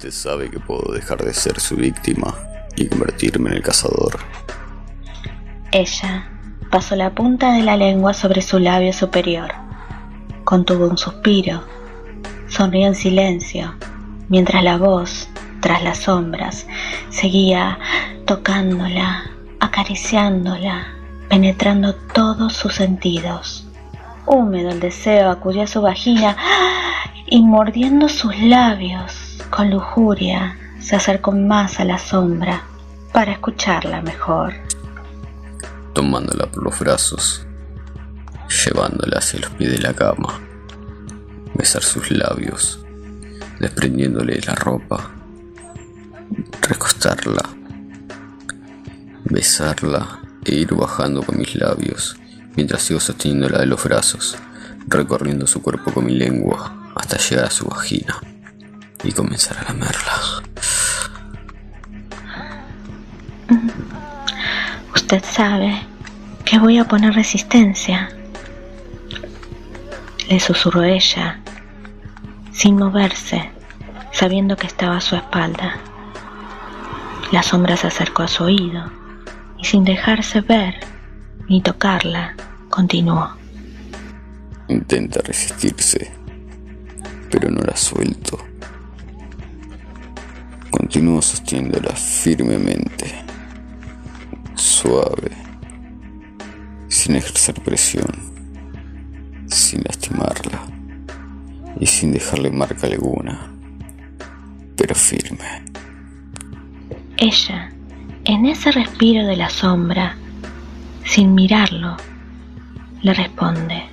Usted sabe que puedo dejar de ser su víctima y convertirme en el cazador. Ella pasó la punta de la lengua sobre su labio superior. Contuvo un suspiro. Sonrió en silencio, mientras la voz, tras las sombras, seguía tocándola, acariciándola, penetrando todos sus sentidos. Húmedo el deseo acudió a su vagina y mordiendo sus labios con lujuria se acercó más a la sombra para escucharla mejor. Tomándola por los brazos, llevándola hacia los pies de la cama, besar sus labios, desprendiéndole la ropa, recostarla, besarla e ir bajando con mis labios mientras sigo sosteniéndola de los brazos, recorriendo su cuerpo con mi lengua hasta llegar a su vagina y comenzar a lamerla. Usted sabe que voy a poner resistencia, le susurró ella, sin moverse, sabiendo que estaba a su espalda. La sombra se acercó a su oído y sin dejarse ver ni tocarla, continuó. Intenta resistirse, pero no la suelto. Continúo sosteniéndola firmemente, suave, sin ejercer presión, sin lastimarla y sin dejarle marca alguna, pero firme. Ella, en ese respiro de la sombra, sin mirarlo, le responde.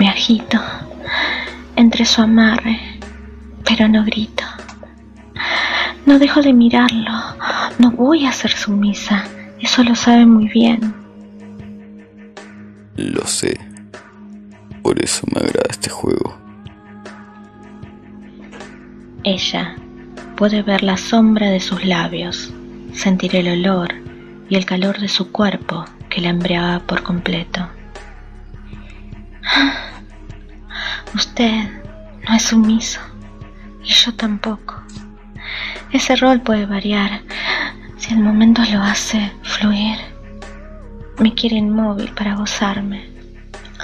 Me agito entre su amarre, pero no grito. No dejo de mirarlo, no voy a ser sumisa, eso lo sabe muy bien. Lo sé, por eso me agrada este juego. Ella puede ver la sombra de sus labios, sentir el olor y el calor de su cuerpo que la embriagaba por completo. Usted no es sumiso y yo tampoco. Ese rol puede variar si el momento lo hace fluir. Me quiere inmóvil para gozarme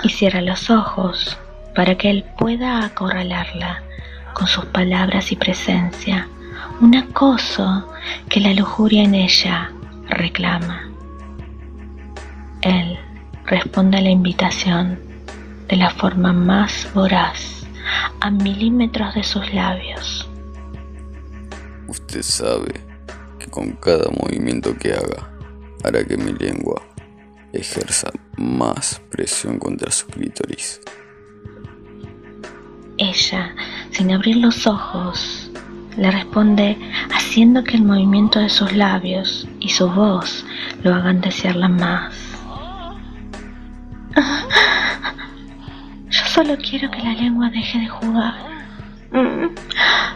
y cierra los ojos para que él pueda acorralarla con sus palabras y presencia, un acoso que la lujuria en ella reclama. Él responde a la invitación de la forma más voraz, a milímetros de sus labios. Usted sabe que con cada movimiento que haga hará que mi lengua ejerza más presión contra su clítoris. Ella, sin abrir los ojos, le responde haciendo que el movimiento de sus labios y su voz lo hagan desearla más. Yo solo quiero que la lengua deje de jugar, mm,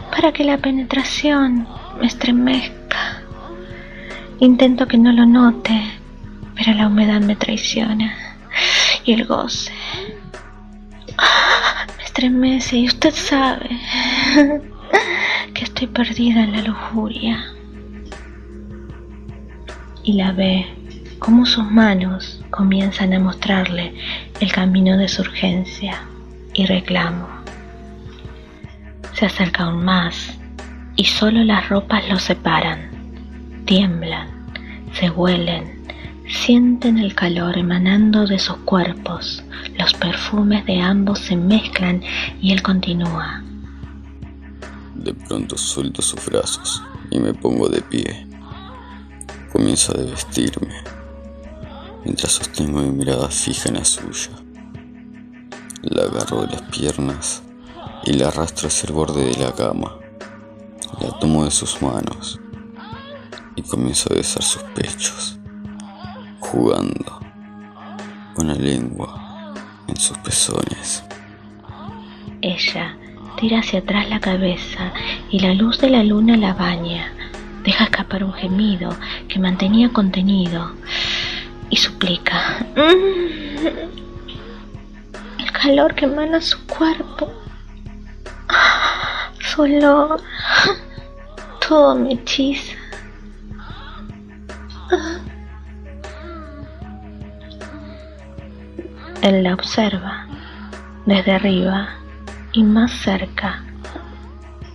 para que la penetración me estremezca. Intento que no lo note, pero la humedad me traiciona y el goce me estremece y usted sabe que estoy perdida en la lujuria. Y la ve como sus manos comienzan a mostrarle el camino de su urgencia y reclamo. Se acerca aún más y solo las ropas los separan. Tiemblan, se huelen, sienten el calor emanando de sus cuerpos. Los perfumes de ambos se mezclan y él continúa. De pronto suelto sus brazos y me pongo de pie. Comienzo a desvestirme mientras sostengo mi mirada fija en la suya. La agarro de las piernas y la arrastro hacia el borde de la cama. La tomo de sus manos y comienzo a besar sus pechos, jugando con la lengua en sus pezones. Ella tira hacia atrás la cabeza y la luz de la luna la baña. Deja escapar un gemido que mantenía contenido y suplica. El calor que emana su cuerpo. Su olor, todo me hechiza. Él la observa desde arriba y más cerca.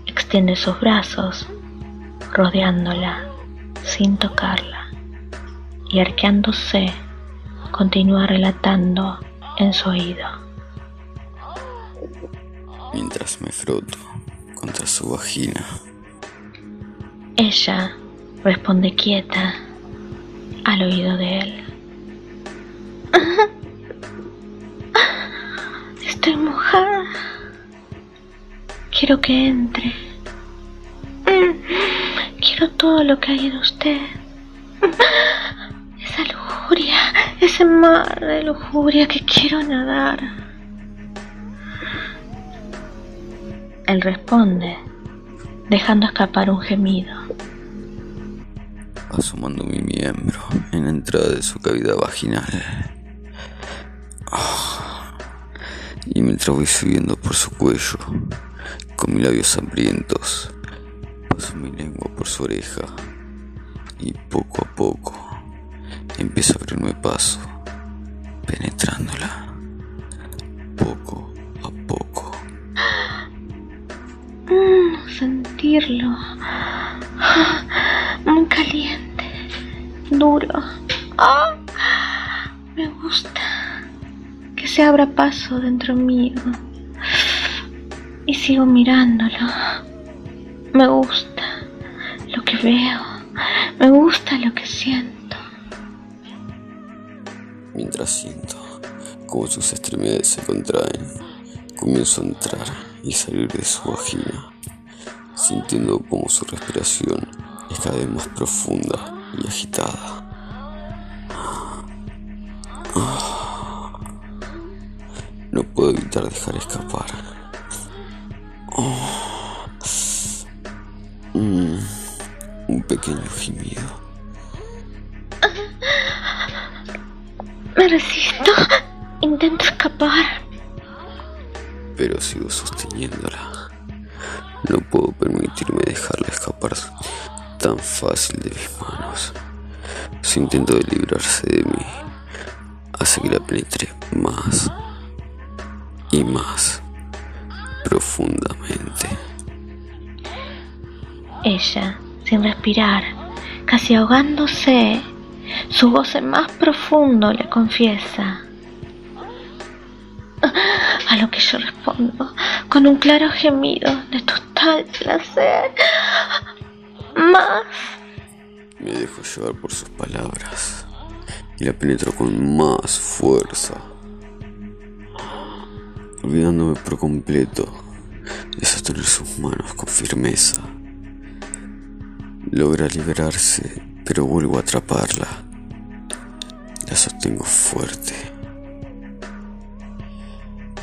Extiende sus brazos, rodeándola sin tocarla, y arqueándose, continúa relatando en su oído. Mientras me froto contra su vagina. Ella responde quieta al oído de él. Estoy mojada. Quiero que entre. Quiero todo lo que hay en usted. Esa lujuria, ese mar de lujuria que quiero nadar. Él responde, dejando escapar un gemido. Asomando mi miembro en la entrada de su cavidad vaginal. Y mientras voy subiendo por su cuello, con mis labios hambrientos, paso mi lengua por su oreja y poco a poco empiezo a abrirme paso, penetrándola, sentirlo, muy caliente, duro. Ah, me gusta que se abra paso dentro mío y sigo mirándolo. Me gusta lo que veo, me gusta lo que siento. Mientras siento como sus extremidades se contraen, comienzo a entrar y salir de su vagina, sintiendo como su respiración es cada vez más profunda y agitada. No puedo evitar dejar escapar. Mm, un pequeño gemido. Me resisto, intento escapar. Pero sigo sosteniéndola. No puedo permitirme dejarla escapar tan fácil de mis manos. Su intento de librarse de mí hace que la penetre más y más profundamente. Ella, sin respirar, casi ahogándose, su voz en más profundo le confiesa. A lo que yo respondo con un claro gemido de total placer. Más. Me dejo llevar por sus palabras y la penetro con más fuerza olvidándome por completo de sostener sus manos con firmeza. Logra liberarse, pero vuelvo a atraparla. La sostengo fuerte,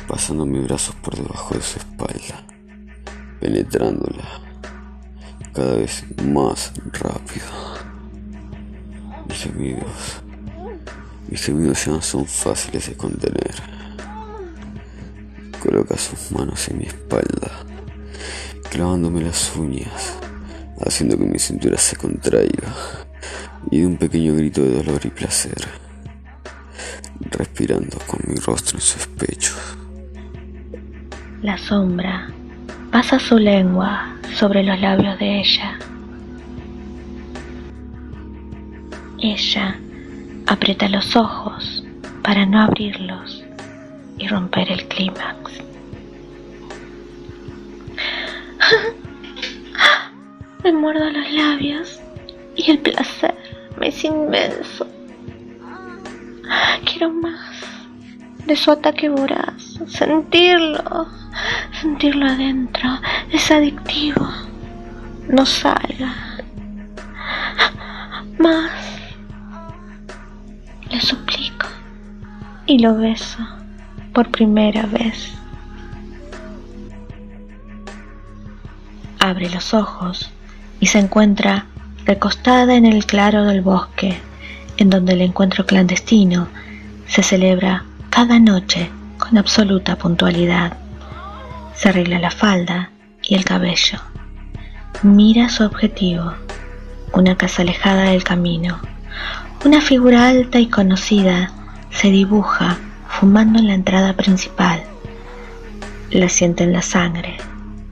pasando mis brazos por debajo de su espalda, penetrándola cada vez más rápido. Mis gemidos, mis gemidos ya no son fáciles de contener. Coloca sus manos en mi espalda, clavándome las uñas, haciendo que mi cintura se contraiga y de un pequeño grito de dolor y placer, respirando con mi rostro en sus pechos. La sombra pasa su lengua sobre los labios de ella. Ella aprieta los ojos para no abrirlos y romper el clímax. Me muerdo los labios y el placer me es inmenso. Quiero más de su ataque voraz, sentirlo, sentirlo adentro, es adictivo. No salga. Más. Le suplico y lo beso por primera vez. Abre los ojos y se encuentra recostada en el claro del bosque, en donde el encuentro clandestino se celebra cada noche con absoluta puntualidad. Se arregla la falda y el cabello. Mira su objetivo, una casa alejada del camino. Una figura alta y conocida se dibuja fumando en la entrada principal. La siente en la sangre,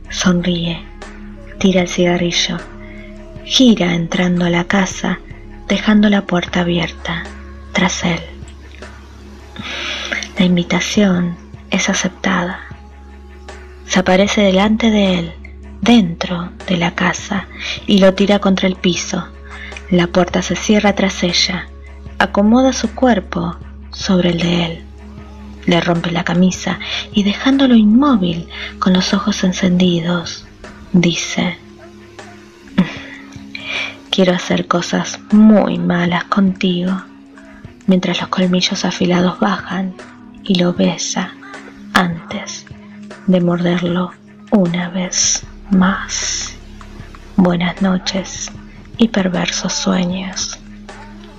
sonríe, tira el cigarrillo, gira entrando a la casa, dejando la puerta abierta tras él. La invitación es aceptada. Se aparece delante de él, dentro de la casa, y lo tira contra el piso. La puerta se cierra tras ella. Acomoda su cuerpo sobre el de él. Le rompe la camisa y dejándolo inmóvil con los ojos encendidos, dice, quiero hacer cosas muy malas contigo, mientras los colmillos afilados bajan y lo besa antes de morderlo una vez más. Buenas noches y perversos sueños.